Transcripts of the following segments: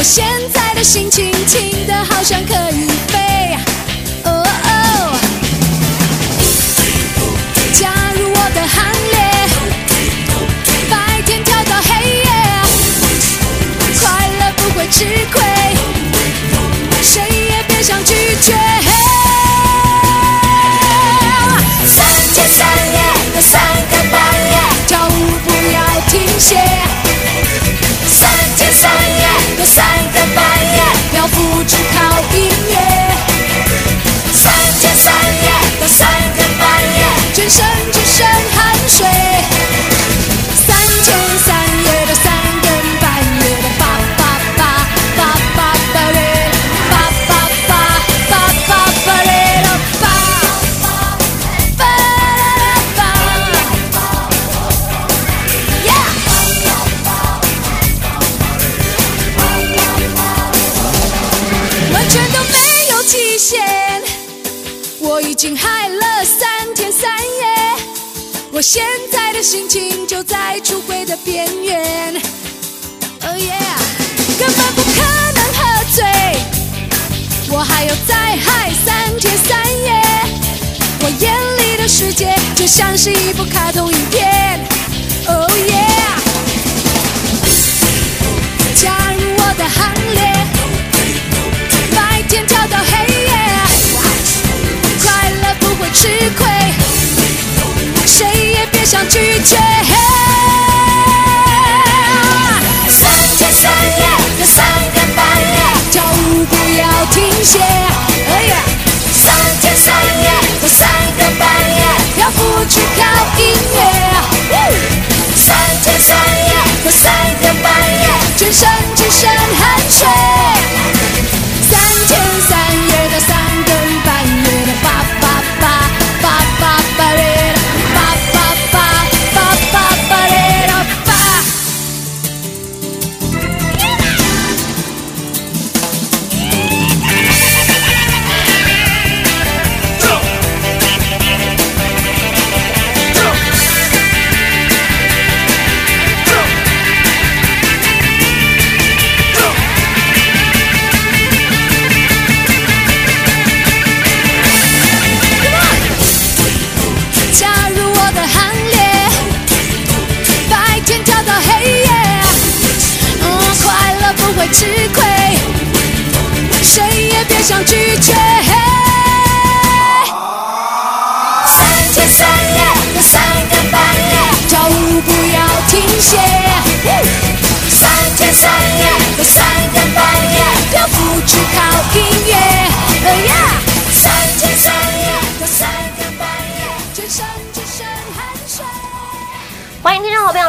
我现在的心情轻的好像可以飞，哦哦，加入我的行列。白天跳到黑夜，快乐不会吃亏，谁也别想拒绝。三天三夜的三更半夜，跳舞不要停歇。我现在的心情就在出轨的边缘，Oh yeah，根本不可能喝醉，我还要再嗨三天三夜。我眼里的世界就像是一部卡通影片，Oh yeah，加入我的行列，白天跳到黑夜，快乐不会吃亏。谁想拒绝。三天三夜的三更停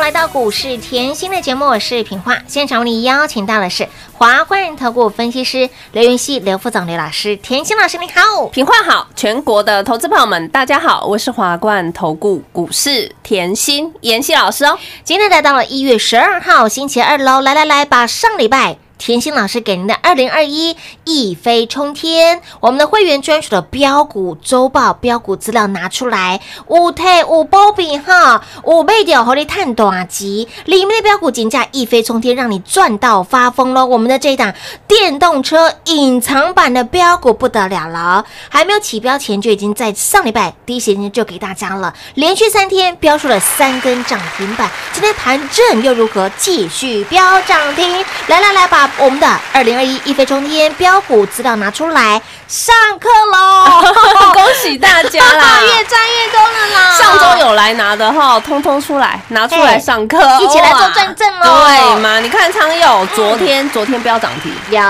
来到股市甜心的节目，我是品化。现场为你邀请到的是华冠投顾分析师刘云熙、刘副总、刘老师。甜心老师你好，品话好，全国的投资朋友们，大家好，我是华冠投顾股市甜心妍希老师哦。今天来到了一月十二号星期二喽，来来来，把上礼拜。甜心老师给您的二零二一一飞冲天，我们的会员专属的标股周报、标股资料拿出来，五退五包比哈，五倍掉和你探短集，里面的标股金价一飞冲天，让你赚到发疯喽！我们的这一档电动车隐藏版的标股不得了了，还没有起标前就已经在上礼拜第一时间就给大家了，连续三天标出了三根涨停板，今天盘正又如何继续飙涨停？来来来，把我们的二零二一一飞冲天标股资料拿出来，上课喽！恭喜大家啦！越赚越多了啦！上周有来拿的哈，通通出来拿出来上课，一起来做哇转正喽对嘛？你看昌佑昨天昨天标涨停，有，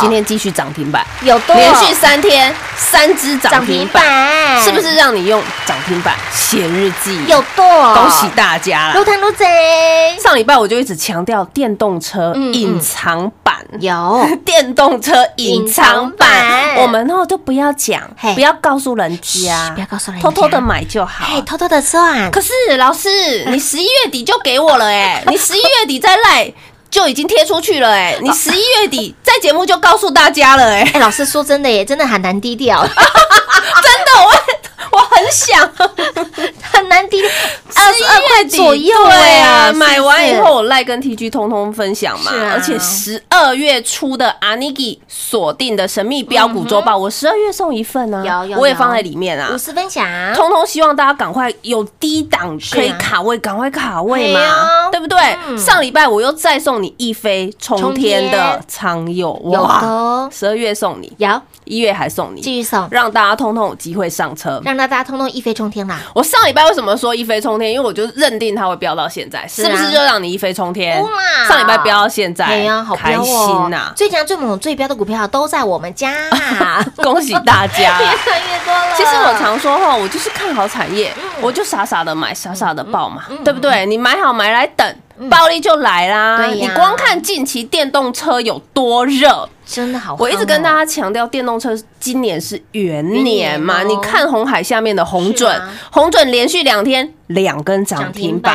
今天继续涨停板，有多连续三天三只涨涨停停板，是不是让你用涨停板写日记？有多？恭喜大家啦！撸贪撸贼，上礼拜我就一直强调电动车隐藏版。有 电动车隐藏，版我们哦都不要讲嘿，不要告诉人家，不要告诉人家。偷偷的买就好。嘿，偷偷的算，可是老师，你 十一月底就给我了哎、你十一月底再赖 就已经贴出去了哎、你十一月底在节目就告诉大家了哎、哎，老师说真的耶，真的很难低调，真的我我很想。很难低，二十二块月左右对哎，啊，买完以后我赖跟 TG 通通分享嘛而且十二月初的 Aniki 锁定的神秘标股周报，我十二月送一份啊，有有有。我也放在里面啊。五十分享，通通希望大家赶快有低档可以卡位，赶快卡位嘛，对不对？嗯。上礼拜我又再送你一飞冲天的天。仓友，有的。哦十二月送你，有。一月还送你，继续送，让大家通通有机会上车。让大家通通一飞冲天啦！我上礼拜为什么说一飞冲天？因为我就认定它会飙到现在，是不是就让你一飞冲天？上礼拜飙到现在，哎呀，好开心呐！最强、最猛、最标的股票都在我们家，恭喜大家！越赚越多了。其实我常说哈，我就是看好产业，我就傻傻的买，傻傻的报嘛，对不对？你买好买来等，暴力就来啦。你光看近期电动车有多热，真的好哦，我一直跟大家强调，电动车今年是元年嘛。你看红海下面的红准红准连续两天两根涨停板。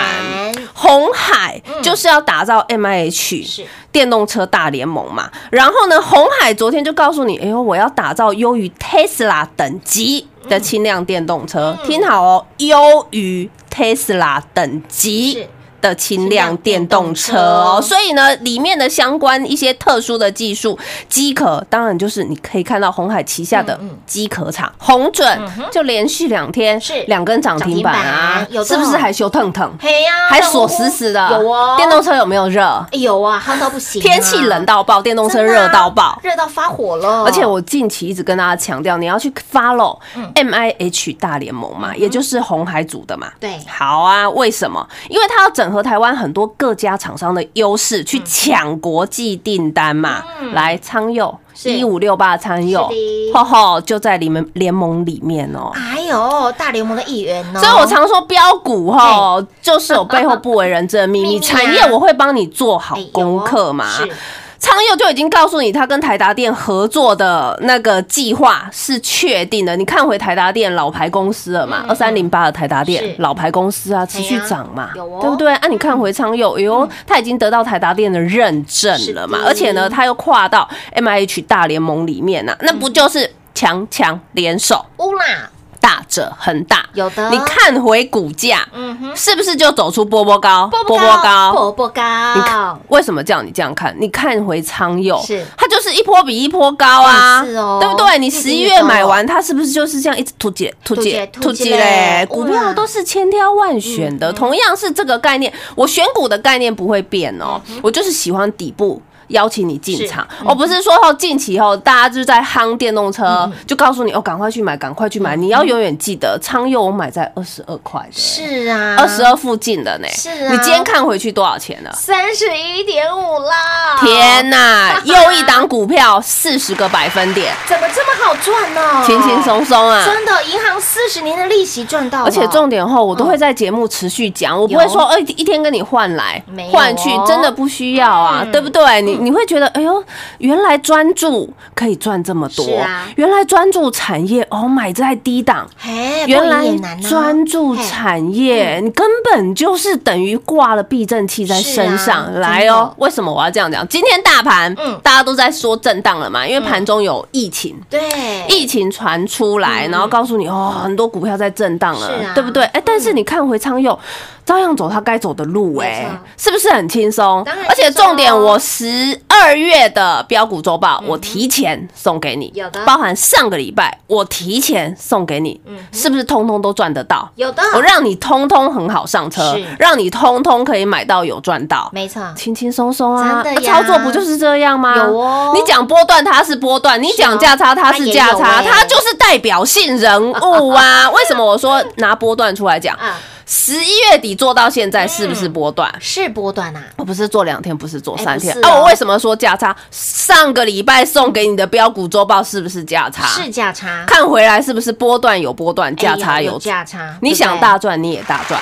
红海就是要打造 M I H 是电动车大联盟嘛。然后呢，红海昨天就告诉你，哎呦，我要打造优于 Tesla 等级的轻量电动车。嗯听好哦，优于 Tesla 等级是。的轻量电动车哦，所以呢，里面的相关一些特殊的技术，机壳当然就是你可以看到红海旗下的机壳厂红准就连续两天是两根涨停板啊是不是还修腾腾？嘿呀，还锁死死的，有哦，电动车有没有热？哎有啊，夯到不行啊，天气冷到爆，电动车热到爆。热到发火了。而且我近期一直跟大家强调，你要去 follow M I H 大联盟嘛，也就是红海组的嘛。对好啊，为什么？因为它要整合台湾很多各家厂商的优势，去抢国际订单嘛。来，昌佑一五六八昌佑，吼吼，就在你们联盟里面哦。哎呦，大联盟的一员哦，所以我常说标股吼，就是有背后不为人知的秘密。产业我会帮你做好功课嘛。是昌佑就已经告诉你，他跟台达电合作的那个计划是确定的。你看回台达电老牌公司了嘛，二三零八的台达是。电老牌公司啊，持续涨嘛对不对？啊，你看回昌佑，哎呦，他已经得到台达电的认证了嘛而且呢，他又跨到 M I H 大联盟里面呐，那不就是强强联手，乌啦，大者恒大？有的你看回股价，嗯哼，是不是就走出波波高？波波高，波波你看高，为什么叫你这样看？你看回仓佑，是它就是一波比一波高啊，哎是哦对不对？你十一月买完，它是不是就是这样一直突解、突解、突解嘞嘞？股票都是千挑万选的，同样是这个概念，我选股的概念不会变哦，我就是喜欢底部。邀请你进场，是我不是说后近期后大家就是在夯电动车，就告诉你哦，赶快去买，赶快去买。你要永远记得，昌佑我买在二十二块的，是啊，二十二附近的呢。是啊你今天看回去多少钱了？三十一点五啦！天呐，又一档股票四十个百分点，怎么这么好赚呢？轻轻松松啊！真的，银行四十年的利息赚到了，而且重点后，我都会在节目持续讲，我不会说，哎，一天跟你换来换去，真的不需要啊，嗯对不对？你你会觉得，哎呦，原来专注可以赚这么多原来专注产业哦，买在低档。嘿，原来专注产业，你根本就是等于挂了避震器在身上来哦。为什么我要这样讲？今天大盘，嗯大家都在说震荡了嘛，因为盘中有疫情，对，疫情传出来，然后告诉你哦，很多股票在震荡了对不对？哎，但是你看回昌佑，照样走他该走的路，没哎，是不是很轻松？而且重点，我十十二月的标股周报，我提前送给你，有的。包含上个礼拜我提前送给你，嗯是不是通通都赚得到？有的，我让你通通很好上车，让你通通可以买到有赚到。没错，轻轻松松啊，操作不就是这样吗？有哦。你讲波段它是波段，你讲价差它是价差，它欸。它就是代表性人物啊。为什么我说拿波段出来讲？啊，十一月底做到现在是不是波段？是波段啊，我不是做两天，不是做三天哎不是哦啊！我为什么说价差？上个礼拜送给你的标股周报是不是价差？是价差，看回来是不是波段有波段，价差哎有价差，你想大赚你也大赚，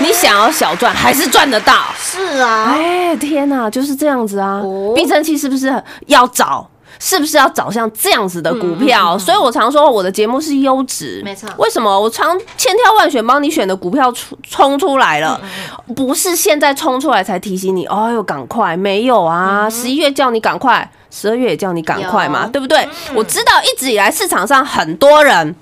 你想要小赚还是赚得到。是啊，哎，天哪，就是这样子啊哦！避震器是不是要找？是不是要找像这样子的股票？所以我常说我的节目是优质，嗯没错为什么我常千挑万选帮你选的股票出冲出来了，嗯不是现在冲出来才提醒你，哎呦赶快，没有嗯啊！十一月叫你赶快，十二月也叫你赶快嘛，对不对？嗯我知道一直以来市场上很多人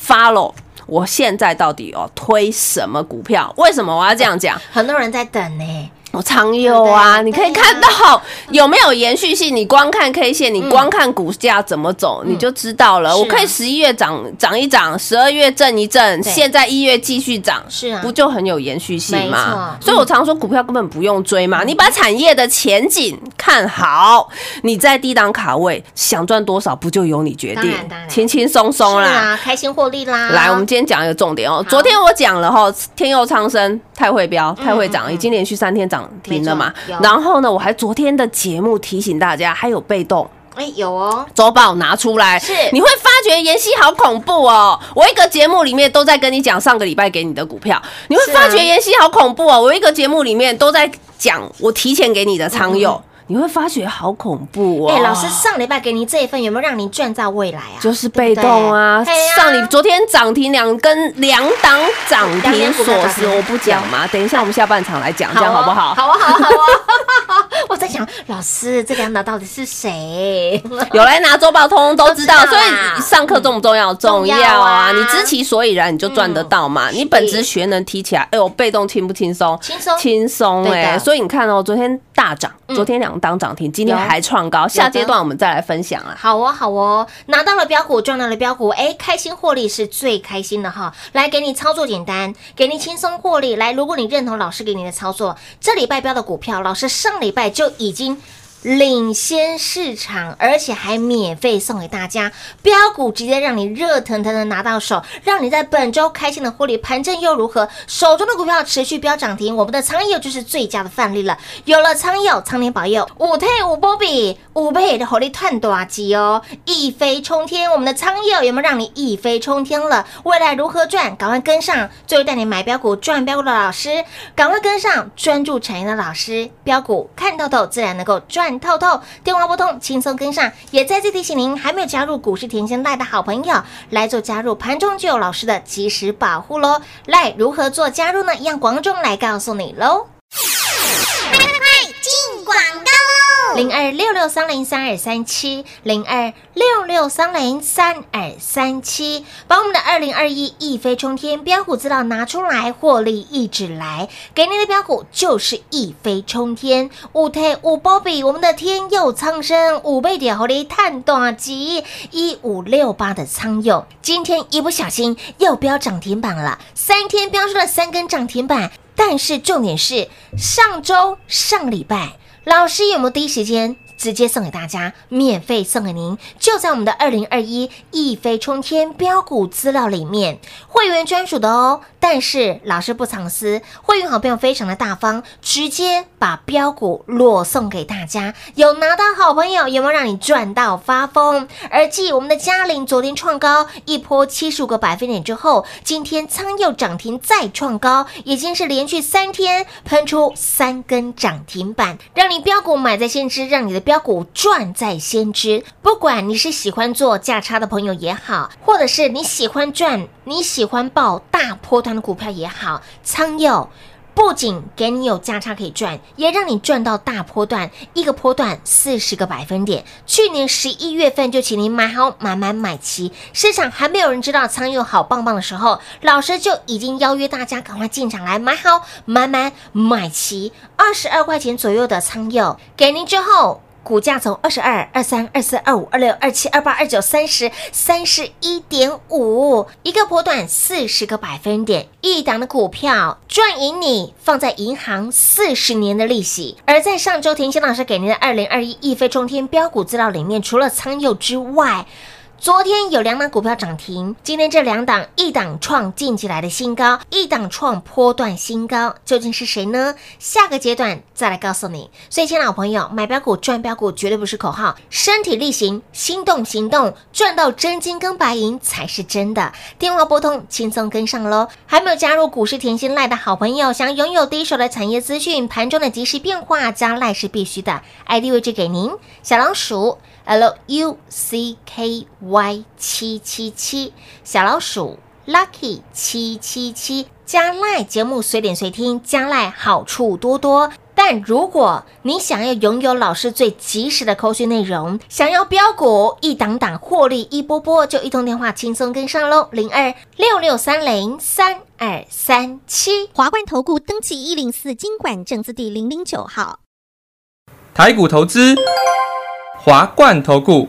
follow。我现在到底哦推什么股票？为什么我要这样讲？很多人在等呢，我常有啊，你可以看到 有没有延续性。你光看 K 线，你光看股价怎么走，你就知道了。我可以十一月涨涨一涨，十二月震一震，现在一月继续涨，是啊不就很有延续性没吗？所以我常说股票根本不用追嘛，你把产业的前景看好，你在低档卡位，想赚多少不就由你决定轻轻松松啦。开心获利啦。来，我们今天讲一个重点哦。昨天我讲了哈，天佑昌生太会标、太会涨，已经连续三天涨停了嘛。然后呢，我还昨天的节目提醒大家，还有被动。哎有哦，周报拿出来，是你会发觉妍希好恐怖哦！我一个节目里面都在跟你讲上个礼拜给你的股票，你会发觉妍希好恐怖哦！我一个节目里面都在讲我提前给你的仓友，你会发觉好恐怖哦！嗯哎，老师上礼拜给你这一份有没有让你赚到未来啊？就是被动啊上礼昨天涨停两根两档涨停锁死，我不讲嘛，等一下我们下半场来讲，这样哦好不好？好啊，好啊，好啊！我在想，老师这两档到底是谁？有来拿周报，通通都知道，知道所以上课重不重要？重要重要啊！啊你知其所以然，你就赚得到嘛。嗯你本职学能提起来，哎呦，被动轻不轻松？轻松轻松哎！所以你看哦，昨天大涨，嗯昨天两档涨停，今天还创高，下阶段我们再来分享啊。好哦，好哦，拿到了标股，赚到了标股，哎，开心获利是最开心的哈。来，给你操作简单，给你轻松获利。来，如果你认同老师给你的操作，这礼拜标的股票，老师上礼拜就已经。领先市场，而且还免费送给大家标股，直接让你热腾腾的拿到手，让你在本周开心的获利。盘正又如何？手中的股票持续飙涨停，我们的苍友就是最佳的范例了。有了苍友，苍天保佑，五退五波比，五倍的火力探大吉哦，一飞冲天。我们的苍友有没有让你一飞冲天了？未来如何赚？赶快跟上，最会带你买标股、赚标股的老师，赶快跟上，专注产业的老师，标股看透透，自然能够赚透透。电话拨通，轻松跟上。也再次提醒您，还没有加入股市甜心赖的好朋友，来做加入，盘中就有老师的及时保护喽。赖如何做加入呢？一样广中来告诉你喽。广告喽。零二六六三零三二三七，零二六六三零三二三七，把我们的二零二一一飞冲天标股资料拿出来，获利一指来，给您的标股就是一飞冲天，五退五波比，我们的天佑苍生五倍点红利探短吉一五六八的苍佑，今天一不小心又飙涨停板了，三天飙出了三根涨停板，但是重点是上周上礼拜。老师有没有第一时间直接送给大家，免费送给您？就在我们的二零二一一飞冲天标股资料里面，会员专属的哦。但是老师不藏私，会员好朋友非常的大方，直接把标股裸送给大家。有拿到好朋友，有没有让你赚到发疯？而继我们的嘉玲昨天创高一波七十五个百分点之后，今天仓又涨停再创高，已经是连续三天喷出三根涨停板，让你标股买在先知，让你的标股赚在先知。不管你是喜欢做价差的朋友也好，或者是你喜欢赚、你喜欢报大波段的股票也好，仓友。不仅给你有价差可以赚，也让你赚到大波段，一个波段四十个百分点。去年十一月份就请您买好买买买齐，市场还没有人知道仓友好棒棒的时候，老师就已经邀约大家赶快进场来买好买买买齐，二十二块钱左右的仓友给您之后。股价从二十二、二三、二四、二五、二六、二七、二八、二九、三十、三十一点五，一个波段四十个百分点，一档的股票赚赢你放在银行四十年的利息。而在上周田心老师给您的二零二一一飞冲天标股资料里面，除了苍佑之外，昨天有两档股票涨停，今天这两档，一档创近期来的新高，一档创波段新高，究竟是谁呢？下个阶段再来告诉你。所以，亲爱的朋友，买标股赚标股绝对不是口号，身体力行，心动行动，赚到真金跟白银才是真的。电话拨通，轻松跟上喽。还没有加入股市甜心赖的好朋友，想拥有第一手的产业资讯，盘中的即时变化，加赖是必须的。ID 位置给您，小老鼠。L U C K Y 七七七小老鼠 Lucky 七七七加赖节目随点随听，加赖好处多多。但如果你想要拥有老师最及时的扣讯内容，想要标股一档档获利一波波，就一通电话轻松跟上喽，零二六六三零三二三七。华冠投顾登记一零四经管证字第零零九号。台股投资，华冠投顾。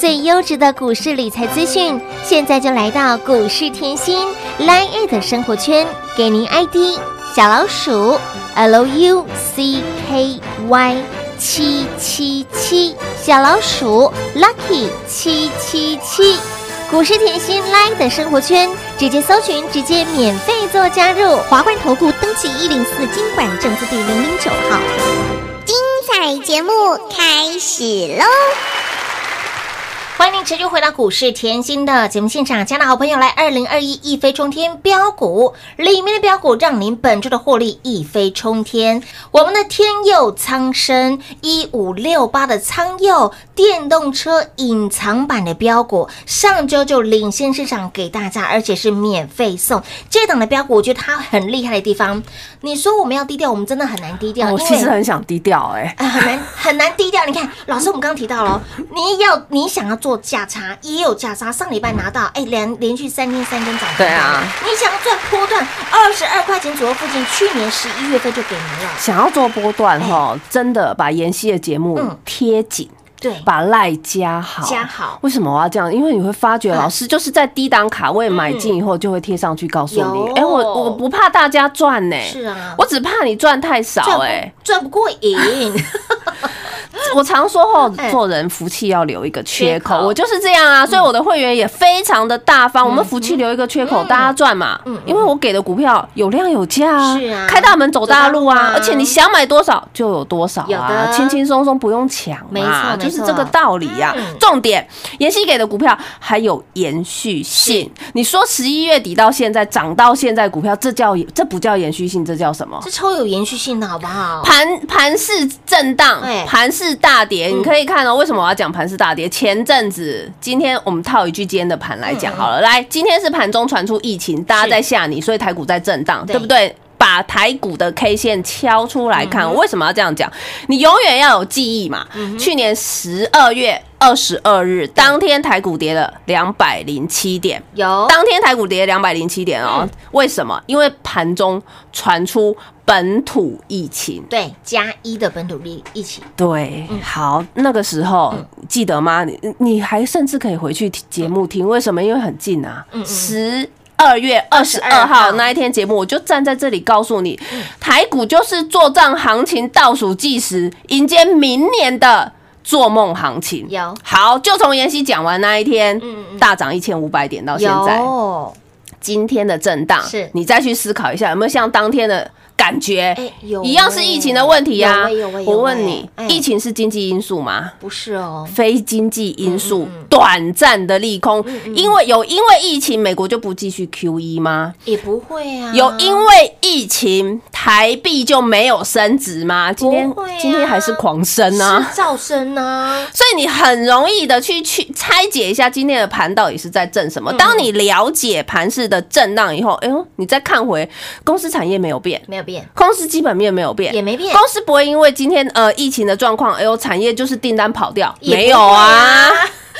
最优质的股市理财资讯，现在就来到股市甜心 Line 的生活圈，给您 ID 小老鼠 L U C K Y 七七七，小老鼠 Lucky 七七七。股市甜心 Line 的生活圈，直接搜寻，直接免费做加入。华冠投顾登记一零四经管证字第零零九号。精彩节目开始喽！欢迎您持续回到股市甜心的节目现场，亲爱的好朋友来，二零二一一飞冲天标股里面的标股，让您本周的获利一飞冲天。我们的天佑苍生一五六八的苍佑电动车隐藏版的标股，上周就领先市场给大家，而且是免费送。这档的标股，我觉得它很厉害的地方，你说我们要低调，我们真的很难低调。我其实很想低调哎、啊，很难很难低调。你看，老师，我们刚刚提到了，你要你想要做价差，也有价差。上礼拜拿到，哎，连连续三天三根涨。对啊，你想要赚波段二十二块钱左右附近，去年十一月份就给您了。想要做波段哈，真的把妍希的节目嗯贴紧。对，把赖加好，加好为什么我要这样？因为你会发觉，嗯老师就是在低档卡位买进以后，就会贴上去告诉你有，哎，我我不怕大家赚呢，是啊我只怕你赚太少，哎，赚不过瘾。我常说后哎做人福气要留一个缺口，我就是这样啊，所以我的会员也非常的大方，我们福气留一个缺口，大家赚嘛，因为我给的股票有量有价啊，是啊开大门走大路啊，啊而且你想买多少就有多少有啊，的轻轻松松不用抢没嘛，错就是这个道理呀嗯。重点，妍希给的股票还有延续性，你说十一月底到现在涨到现在股票，这叫这不叫延续性，这叫什么？这超有延续性的好不好？盘盘势震荡哎，盘势大跌，嗯你可以看到为什么我要讲盘是大跌？前阵子，今天我们套一句今天的盘来讲好了，来，今天是盘中传出疫情，大家在吓你，所以台股在震荡，对对不对？把台股的 K 线敲出来看，为什么要这样讲？你永远要有记忆嘛。去年十二月二十二日当天，台股跌了两百零七点，有。当天台股跌两百零七点哦，为什么？因为盘中传出本土疫情。对加一的本土疫疫情，对，好，那个时候、记得吗？你你还甚至可以回去听节目听，为什么？因为很近啊，十。二月二十二22号号。那一天节目，我就站在这里告诉你，台股就是做账行情倒数计时，迎接明年的做梦行情。有。好，就从妍希讲完那一天，嗯嗯大涨一千五百点到现在，今天的震荡，是。你再去思考一下，有没有像当天的感觉？哎有一样是疫情的问题呀、有欸有欸有欸。我问你，哎。疫情是经济因素吗？不是哦，非经济因素，嗯短暂的利空，因为有因为疫情，美国就不继续 Q E 吗？也不会啊，有因为疫情，台币就没有升值吗？今天、今天还是狂升啊！是噪声啊，所以你很容易的去去拆解一下今天的盘到底是在震嗯什么。当你了解盘市的震荡以后，哎呦，你再看回公司产业没有变，没有变，公司基本面没有变，也没变。公司不会因为今天呃疫情的状况，哎呦产业就是订单跑掉，没有啊。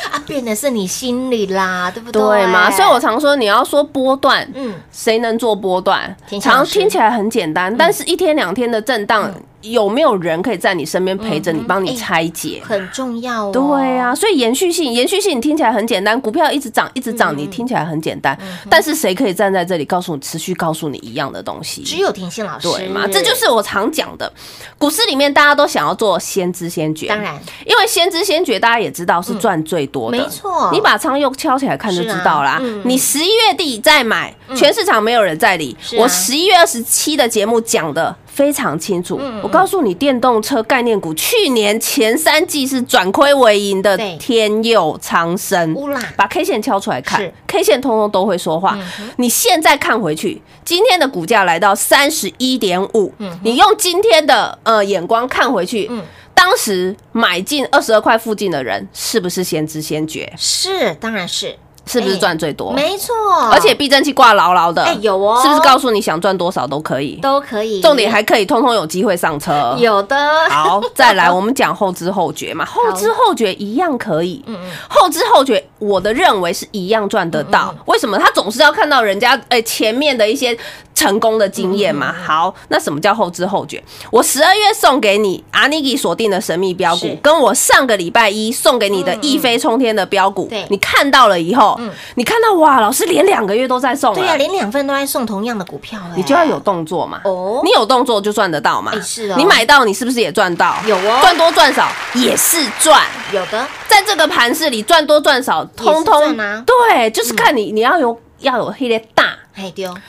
会啊，变的是你心里啦，对不对？对嘛？所以我常说，你要说波段，嗯谁能做波段？常听起来很简单，但是一天两天的震荡，有没有人可以在你身边陪着你，帮你哎拆解？很重要哦。对啊，所以延续性，延续性你听起来很简单，股票一直涨一直嗯涨，你听起来很简单，但是谁可以站在这里告诉你，持续告诉你一样的东西？只有田心老师对嘛？这就是我常讲的，股市里面大家都想要做先知先觉，当然，因为先知先觉大家也知道是赚最多的，没错你把仓又敲起来看就知道啦。你十一月底再买，全市场没有人在理。我十一月二十七的节目讲的非常清楚，嗯我告诉你，电动车概念股去年前三季是转亏为盈的天佑苍生，把 K 线敲出来看，K 线通通都会说话。你现在看回去，今天的股价来到三十一点五，你用今天的呃眼光看回去，嗯。当时买进二十二块附近的人，是不是先知先觉？是，当然是，是不是赚最多？没错，而且避震器挂牢牢的，哎有哦是不是告诉你想赚多少都可以？都可以，重点还可以通通有机会上车。有的，好，再来我们讲后知后觉嘛，后知后觉一样可以。嗯后知后觉，我的认为是一样赚得到。为什么？他总是要看到人家哎前面的一些成功的经验嘛。好，那什么叫后知后觉？我十二月送给你阿尼给锁定的神秘标股，跟我上个礼拜一送给你的一飞冲天的标股对，你看到了以后，你看到哇，老师连两个月都在送了，对呀，连两份都在送同样的股票，哎你就要有动作嘛。哦你有动作就赚得到嘛。哎是哦你买到，你是不是也赚到？有哦赚多赚少也是赚。有的，在这个盘市里，赚多赚少，通通对，就是看你你要有要有黑的大。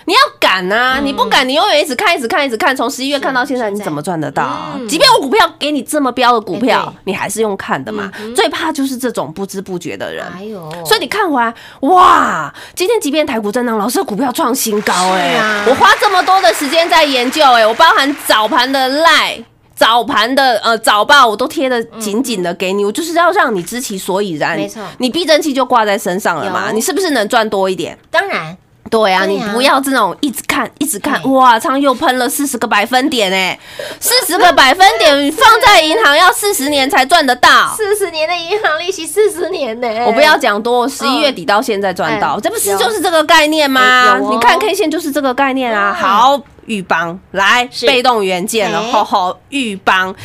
你要敢啊！你不敢，你永远一直看，一直看，一直看，从十一月看到现在，你怎么赚得到？嗯即便我股票给你这么标的股哎票，你还是用看的嘛。最怕就是这种不知不觉的人。哎呦，所以你看回来，哇，今天即便台股震荡，老师的股票创新高哎、我花这么多的时间在研究哎、我包含早盘的赖。早盘的呃早报我都贴的紧紧的给你，我就是要让你知其所以然。没错。你避震器就挂在身上了嘛，你是不是能赚多一点？当然。对啊，你不要这种一直看一直看，哇，仓又喷了四十个百分点哎、四十个 百分点放在银行要四十年才赚得到。四十年的银行利息，四十年呢，我不要讲多，十一月底到现在赚到，哎这不是就是这个概念吗？你看 K 线就是这个概念啊。嗯。好，玉邦来被动元件了，哎。吼吼，玉邦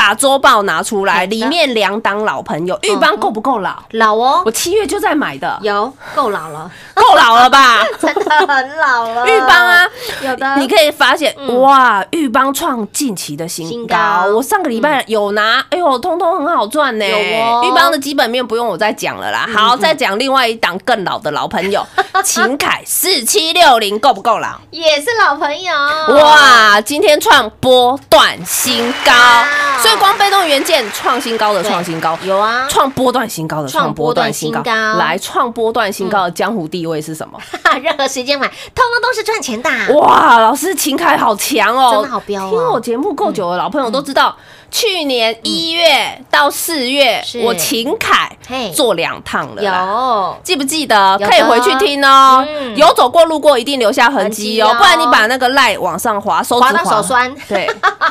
把周报拿出来，里面两档老朋友，玉邦够不够老？老哦。我，七月就在买的，有够老了，够老了吧？真的很老了，玉邦啊，有的，你可以发现，哇，玉邦创近期的新高。我上个礼拜有拿，哎呦，通通很好赚呢。有哦。玉邦的基本面不用我再讲了啦。好，再讲另外一档更老的老朋友，秦凯四七六零够不够老？也是老朋友，哇，今天创波段新高。哇，所以光被动元件创新高的对创新高，有啊，创波段新高的创创波段新高。来创波段新高的江湖地位是什么？任何时间买，通通都是赚钱的，哇，老师秦凯好强哦，真的好彪哦。听我节目够久的老朋友都知道，去年一月到四月是，我秦凯嘿。做两趟了啦。有。记不记得？可以回去听哦。嗯。有走过路过，一定留下痕迹哦不然你把那个赖往上滑，滑到手酸。对，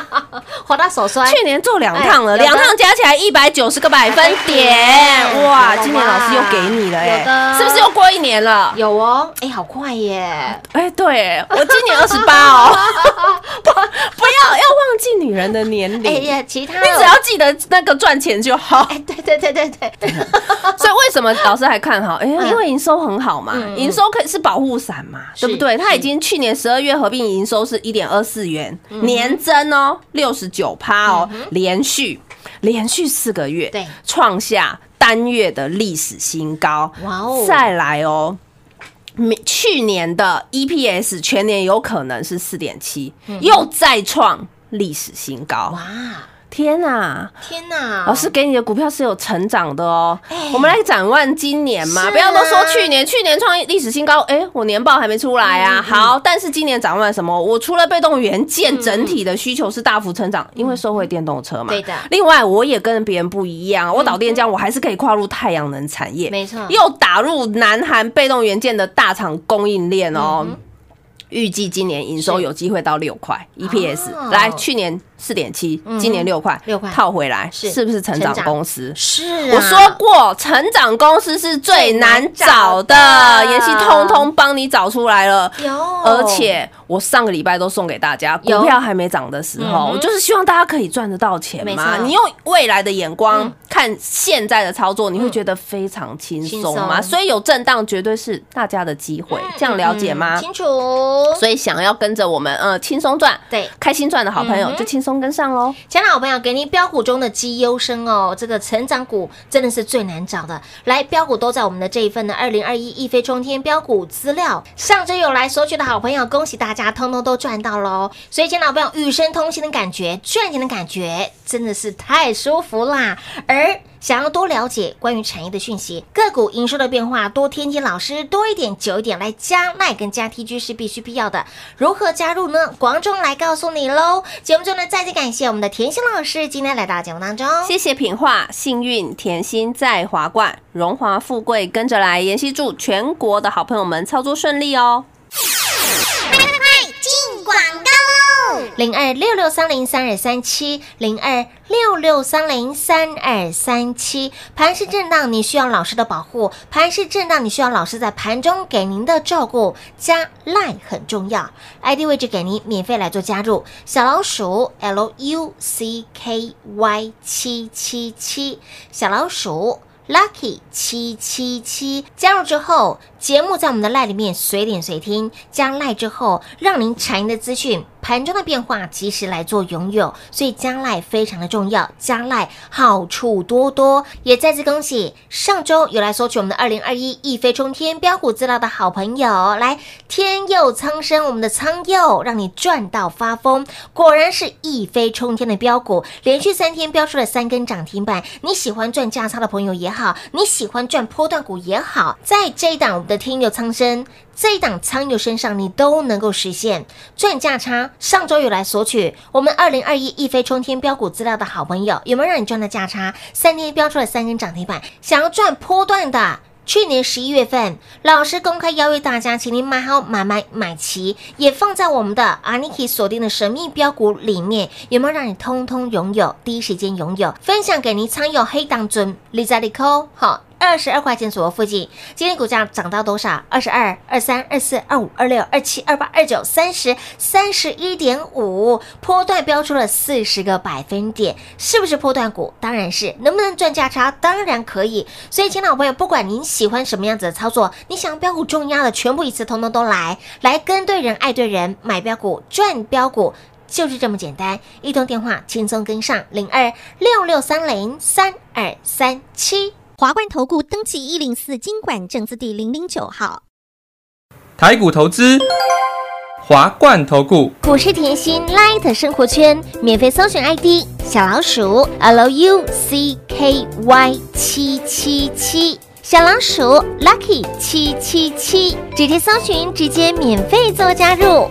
滑到手酸，去年做两趟了，两趟加起来一百九十个百分点，哎哇！今年老师又给你了，有的。哎，是不是又过一年了？有哦，哎，好快耶，哎，对我今年二十八哦，不 不要要忘记女人的年龄，哎呀，其他。你只要记得那个赚钱就好。哎，对对对对对，所以为什么老师还看好？哎，因为营收很好嘛，嗯营收可以是保护伞嘛，是对不对？是。它已经去年十二月合并营收是一点二四元，嗯年增哦六十九趴哦，连续。连续四个月对创下单月的历史新高。哇哦再来哦。去年的 EPS 全年有可能是四点七，又再创历史新高。嗯哇，天哪！天哪！老师给你的股票是有成长的哦。哎我们来展望今年嘛，啊不要都说去年，去年创历史新高，哎，我年报还没出来嗯啊。好，但是今年展望什么？我除了被动元件整体的需求是大幅成长，因为收回电动车嘛。嗯对的另外，我也跟别人不一样，我导电浆我还是可以跨入太阳能产业，没错又打入南韩被动元件的大厂供应链哦。嗯预计今年营收有机会到六块 EPS，、哦来去年四点七，今年六块，六块。套回来是。是不是成长公司？是啊，我说过，成长公司是最难找的。最难找，的妍希通通帮你找出来了。有，而且我上个礼拜都送给大家，股票还没涨的时候，我就是希望大家可以赚得到钱没嘛。错你用未来的眼光嗯看现在的操作，你会觉得非常轻松嘛。轻松所以有震荡绝对是大家的机会，这样了解吗嗯？清楚。所以想要跟着我们呃轻松赚、对开心赚的好朋友，就轻松跟上喽。亲爱的好朋友，给您标股中的绩优生哦，这个成长股真的是最难找的。来，标股都在我们的这一份的二零二一一飞冲天标股资料，上周有来索取的好朋友，恭喜大家，通通都赚到喽！所以，亲爱的好朋友，与生同行的感觉，赚钱的感觉，真的是太舒服啦。而想要多了解关于产业的讯息、个股营收的变化，多听听老师多一点、久一点来加赖跟加 TG 是必须必要的。如何加入呢？广中来告诉你喽。节目中呢，再次感谢我们的甜心老师今天来到节目当中。谢谢品画，幸运甜心在华冠，荣华富贵跟着来。妍希祝全国的好朋友们操作顺利哦。广告喽！零二六六三零三二三七，零二六六三零三二三七。盘市震荡，你需要老师的保护；盘市震荡，你需要老师在盘中给您的照顾。加 line 很重要，ID 位置给您免费来做加入，小老鼠 L U C K Y 七七七，小老鼠。Lucky 七七七加入之后，节目在我们的赖里面随点随听，加赖之后，让您产业的资讯、盘中的变化及时来做拥有，所以加赖非常的重要，加赖好处多多。也再次恭喜上周有来索取我们的二零二一一飞冲天标股资料的好朋友，来天佑苍生，我们的苍佑让你赚到发疯，果然是一飞冲天的标股，连续三天标出了三根涨停板。你喜欢赚价差的朋友也好，你喜欢赚波段股也好，在这一档的天佑苍生。这一档苍佑身上，你都能够实现赚价差。上周有来索取我们二零二一一飞冲天标股资料的好朋友，有没有让你赚到价差？三天标出了三根涨停板，想要赚波段的。去年十一月份，老师公开邀约大家，请您买好、买买买齐，也放在我们的 Aniki 锁定的神秘标股里面，有没有让你通通拥有？第一时间拥有，分享给您参有黑档尊李在利扣好。二十二块钱左右附近，今天股价涨到多少？二十二、二三、二四、二五、二六、二七、二八、二九、三十、三十一点五，波段标出了四十个百分点，是不是波段股？当然是，能不能赚价差？当然可以。所以，亲爱的朋友，不管您喜欢什么样子的操作，你想标股重压的，全部一次通通都来，来跟对人，爱对人，买标股赚标股。就是这么简单，一通电话轻松跟上零二六六三零三二三七。华冠投顾登记一零四经管证字第零零九号。台股投资，华冠投顾。股市甜心 Light 生活圈免费搜寻 ID 小老鼠 Lucky 七七七，小老鼠 Lucky 七七七，直接搜寻，直接免费做加入。